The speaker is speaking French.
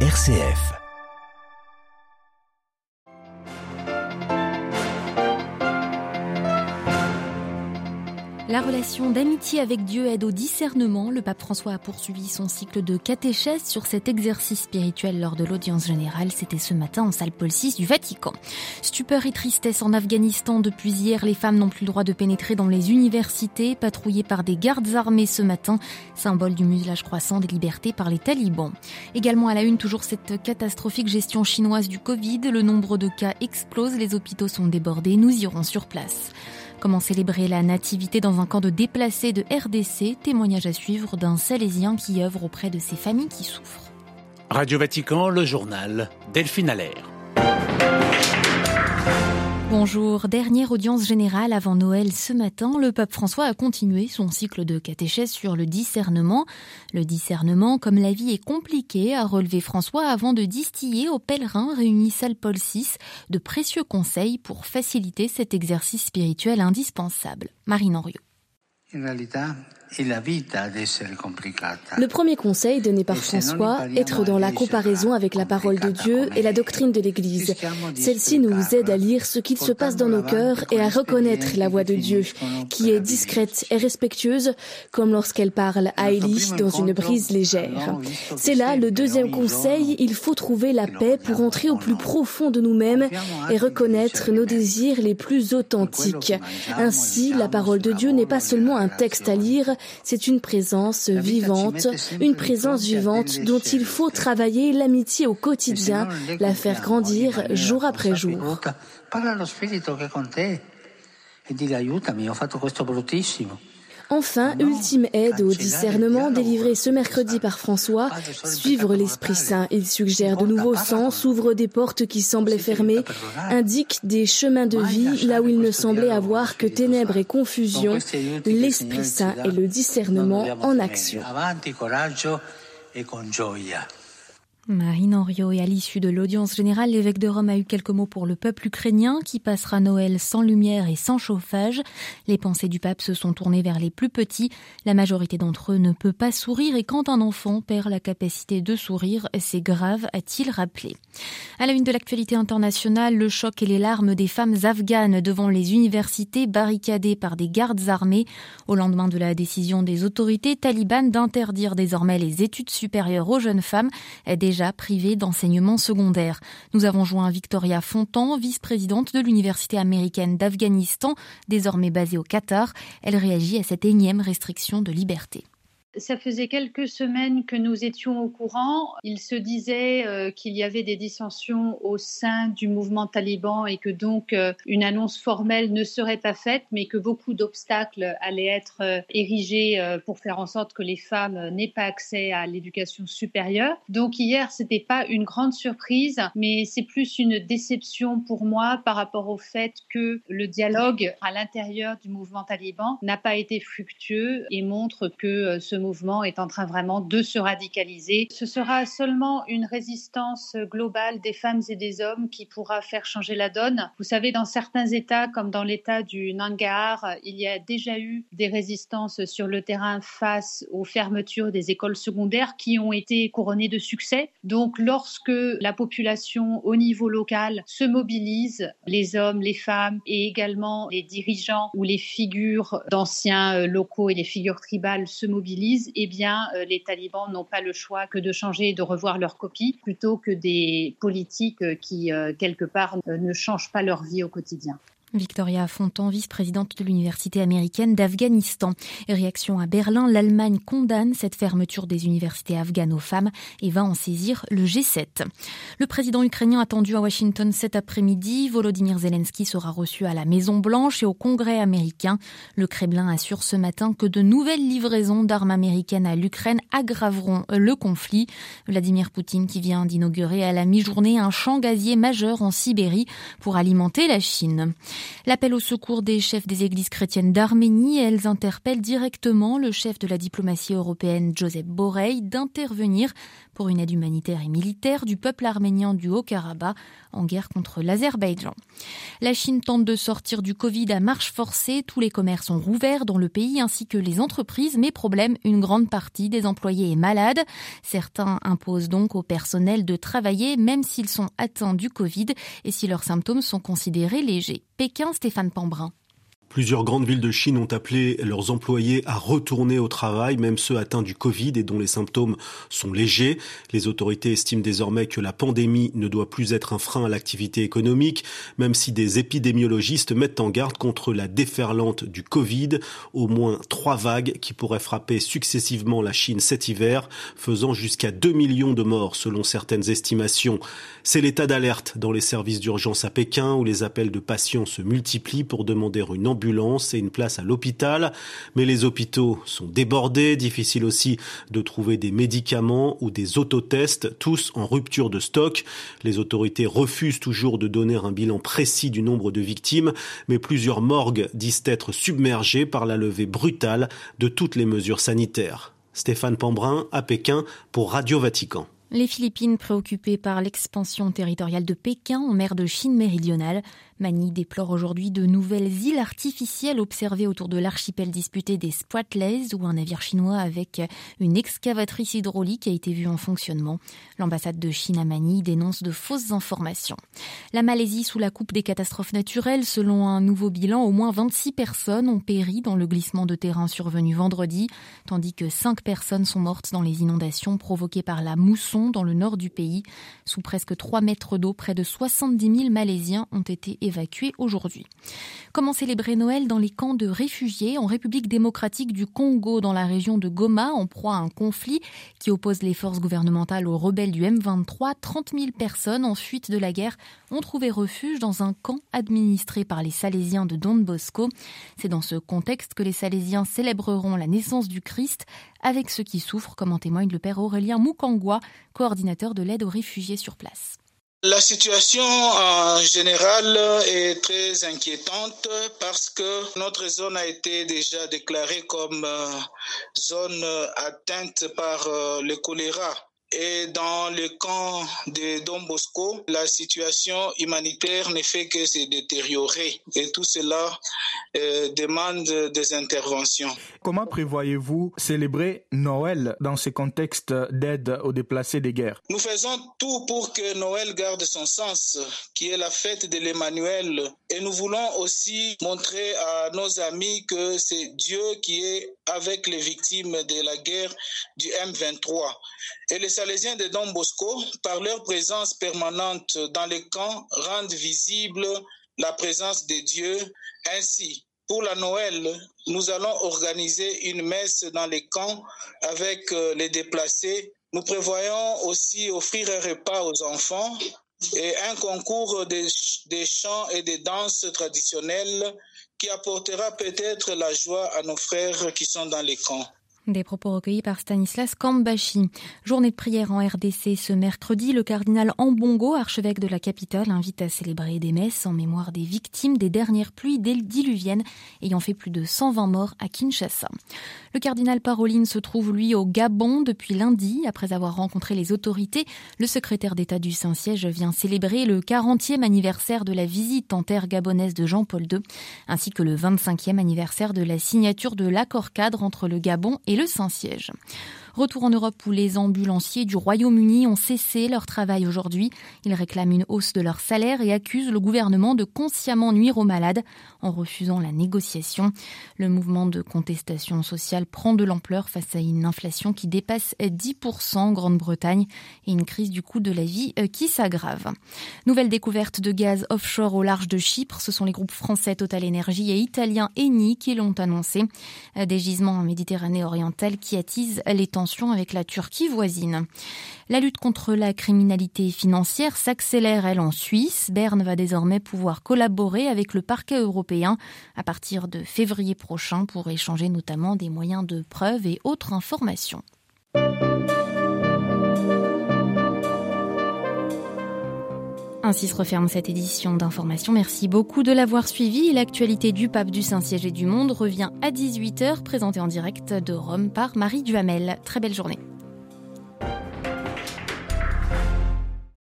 RCF. La relation d'amitié avec Dieu aide au discernement. Le pape François a poursuivi son cycle de catéchèse sur cet exercice spirituel lors de l'audience générale. C'était ce matin en salle Paul VI du Vatican. Stupeur et tristesse en Afghanistan. Depuis hier, les femmes n'ont plus le droit de pénétrer dans les universités, patrouillées par des gardes armés ce matin, symbole du muselage croissant des libertés par les talibans. Également à la une, toujours cette catastrophique gestion chinoise du Covid. Le nombre de cas explose, les hôpitaux sont débordés. Nous irons sur place. Comment célébrer la nativité dans un camp de déplacés de RDC Témoignage à suivre d'un Salésien qui œuvre auprès de ces familles qui souffrent. Radio Vatican, le journal, Delphine Allaire. Bonjour, dernière audience générale avant Noël ce matin, le pape François a continué son cycle de catéchèse sur le discernement. Le discernement, comme la vie est compliquée, a relevé François avant de distiller aux pèlerins réunis salle Paul VI de précieux conseils pour faciliter cet exercice spirituel indispensable. Marine Henriot. En realidad, Le premier conseil donné par François, être dans la comparaison avec la parole de Dieu et la doctrine de l'Église. Celle-ci nous aide à lire ce qu'il se passe dans nos cœurs et à reconnaître la voix de Dieu, qui est discrète et respectueuse, comme lorsqu'elle parle à Élie dans une brise légère. C'est là le deuxième conseil, il faut trouver la paix pour entrer au plus profond de nous-mêmes et reconnaître nos désirs les plus authentiques. Ainsi, la parole de Dieu n'est pas seulement un texte à lire, c'est une présence vivante, une présence vivante dont il faut travailler l'amitié au quotidien, la faire grandir jour après jour. Enfin, ultime aide au discernement délivré ce mercredi par François, suivre l'Esprit Saint. Il suggère de nouveaux sens, ouvre des portes qui semblaient fermées, indique des chemins de vie là où il ne semblait avoir que ténèbres et confusion. L'Esprit Saint et le discernement en action. Marine Henriot et à l'issue de l'audience générale, l'évêque de Rome a eu quelques mots pour le peuple ukrainien qui passera Noël sans lumière et sans chauffage. Les pensées du pape se sont tournées vers les plus petits. La majorité d'entre eux ne peut pas sourire et quand un enfant perd la capacité de sourire, c'est grave, a-t-il rappelé. À la une de l'actualité internationale, le choc et les larmes des femmes afghanes devant les universités barricadées par des gardes armés au lendemain de la décision des autorités talibanes d'interdire désormais les études supérieures aux jeunes femmes déjà privée d'enseignement secondaire. Nous avons joint Victoria Fontan, vice-présidente de l'Université américaine d'Afghanistan, désormais basée au Qatar. Elle réagit à cette énième restriction de liberté. Ça faisait quelques semaines que nous étions au courant. Il se disait euh, qu'il y avait des dissensions au sein du mouvement taliban et que donc euh, une annonce formelle ne serait pas faite, mais que beaucoup d'obstacles allaient être euh, érigés pour faire en sorte que les femmes n'aient pas accès à l'éducation supérieure. Donc hier, c'était pas une grande surprise, mais c'est plus une déception pour moi par rapport au fait que le dialogue à l'intérieur du mouvement taliban n'a pas été fructueux et montre que ce mouvement est en train vraiment de se radicaliser. Ce sera seulement une résistance globale des femmes et des hommes qui pourra faire changer la donne. Vous savez, dans certains États, comme dans l'État du Nangarhar, il y a déjà eu des résistances sur le terrain face aux fermetures des écoles secondaires qui ont été couronnées de succès. Donc, lorsque la population au niveau local se mobilise, les hommes, les femmes et également les dirigeants ou les figures d'anciens locaux et les figures tribales se mobilisent, eh bien, euh, les talibans n'ont pas le choix que de changer et de revoir leur copie plutôt que des politiques euh, qui, euh, quelque part, ne changent pas leur vie au quotidien. Victoria Fontan, vice-présidente de l'Université américaine d'Afghanistan. Réaction à Berlin, l'Allemagne condamne cette fermeture des universités afghanes aux femmes et va en saisir le G7. Le président ukrainien attendu à Washington cet après-midi, Volodymyr Zelensky sera reçu à la Maison-Blanche et au Congrès américain. Le Kremlin assure ce matin que de nouvelles livraisons d'armes américaines à l'Ukraine aggraveront le conflit. Vladimir Poutine qui vient d'inaugurer à la mi-journée un champ gazier majeur en Sibérie pour alimenter la Chine. L'appel au secours des chefs des églises chrétiennes d'Arménie, elles interpellent directement le chef de la diplomatie européenne, Joseph Borrell, d'intervenir pour une aide humanitaire et militaire du peuple arménien du Haut-Karabakh en guerre contre l'Azerbaïdjan. La Chine tente de sortir du Covid à marche forcée. Tous les commerces sont rouverts dans le pays ainsi que les entreprises, mais problème, une grande partie des employés est malade. Certains imposent donc au personnel de travailler même s'ils sont atteints du Covid et si leurs symptômes sont considérés légers. Pékin, Stéphane Pambrin. Plusieurs grandes villes de Chine ont appelé leurs employés à retourner au travail, même ceux atteints du Covid et dont les symptômes sont légers. Les autorités estiment désormais que la pandémie ne doit plus être un frein à l'activité économique, même si des épidémiologistes mettent en garde contre la déferlante du Covid, au moins trois vagues qui pourraient frapper successivement la Chine cet hiver, faisant jusqu'à 2 millions de morts selon certaines estimations. C'est l'état d'alerte dans les services d'urgence à Pékin où les appels de patients se multiplient pour demander une ambulance et une place à l'hôpital. Mais les hôpitaux sont débordés, difficile aussi de trouver des médicaments ou des autotests, tous en rupture de stock. Les autorités refusent toujours de donner un bilan précis du nombre de victimes, mais plusieurs morgues disent être submergées par la levée brutale de toutes les mesures sanitaires. Stéphane Pambrin à Pékin pour Radio Vatican. Les Philippines, préoccupées par l'expansion territoriale de Pékin en mer de Chine méridionale, Manille déplore aujourd'hui de nouvelles îles artificielles observées autour de l'archipel disputé des Spratleys, où un navire chinois avec une excavatrice hydraulique a été vu en fonctionnement. L'ambassade de Chine à Manille dénonce de fausses informations. La Malaisie sous la coupe des catastrophes naturelles, selon un nouveau bilan, au moins 26 personnes ont péri dans le glissement de terrain survenu vendredi, tandis que 5 personnes sont mortes dans les inondations provoquées par la mousson dans le nord du pays. Sous presque 3 mètres d'eau, près de 70 000 Malaisiens ont été évacués aujourd'hui. Comment célébrer Noël dans les camps de réfugiés en République démocratique du Congo dans la région de Goma en proie à un conflit qui oppose les forces gouvernementales aux rebelles du M23 30 000 personnes en fuite de la guerre ont trouvé refuge dans un camp administré par les Salésiens de Don Bosco. C'est dans ce contexte que les Salésiens célébreront la naissance du Christ avec ceux qui souffrent, comme en témoigne le père Aurélien Moukangwa, coordinateur de l'aide aux réfugiés sur place. La situation en général est très inquiétante parce que notre zone a été déjà déclarée comme euh, zone atteinte par euh, le choléra. Et dans le camp de Don Bosco, la situation humanitaire ne fait que se détériorer. Et tout cela euh, demande des interventions. Comment prévoyez-vous célébrer Noël dans ce contexte d'aide aux déplacés des guerres? Nous faisons tout pour que Noël garde son sens, qui est la fête de l'Emmanuel. Et nous voulons aussi montrer à nos amis que c'est Dieu qui est avec les victimes de la guerre du M23. Et les Salésiens de Don Bosco, par leur présence permanente dans les camps, rendent visible la présence de Dieu. Ainsi, pour la Noël, nous allons organiser une messe dans les camps avec euh, les déplacés. Nous prévoyons aussi offrir un repas aux enfants et un concours des de chants et des danses traditionnelles qui apportera peut-être la joie à nos frères qui sont dans les camps. Des propos recueillis par Stanislas Kambashi. Journée de prière en RDC ce mercredi. Le cardinal Ambongo, archevêque de la capitale, invite à célébrer des messes en mémoire des victimes des dernières pluies diluviennes ayant fait plus de 120 morts à Kinshasa. Le cardinal Paroline se trouve, lui, au Gabon depuis lundi. Après avoir rencontré les autorités, le secrétaire d'État du Saint-Siège vient célébrer le 40e anniversaire de la visite en terre gabonaise de Jean-Paul II, ainsi que le 25e anniversaire de la signature de l'accord cadre entre le Gabon et le Saint-Siège. Retour en Europe où les ambulanciers du Royaume-Uni ont cessé leur travail aujourd'hui. Ils réclament une hausse de leur salaire et accusent le gouvernement de consciemment nuire aux malades en refusant la négociation. Le mouvement de contestation sociale prend de l'ampleur face à une inflation qui dépasse 10% en Grande-Bretagne et une crise du coût de la vie euh, qui s'aggrave. Nouvelle découverte de gaz offshore au large de Chypre. Ce sont les groupes français Total Energy et italiens Eni qui l'ont annoncé. Euh, des gisements en Méditerranée orientale qui attisent les avec la Turquie voisine. La lutte contre la criminalité financière s'accélère, elle, en Suisse. Berne va désormais pouvoir collaborer avec le parquet européen à partir de février prochain pour échanger notamment des moyens de preuve et autres informations. Ainsi se referme cette édition d'information. Merci beaucoup de l'avoir suivi. L'actualité du pape du Saint-Siège et du Monde revient à 18h, présentée en direct de Rome par Marie Duhamel. Très belle journée.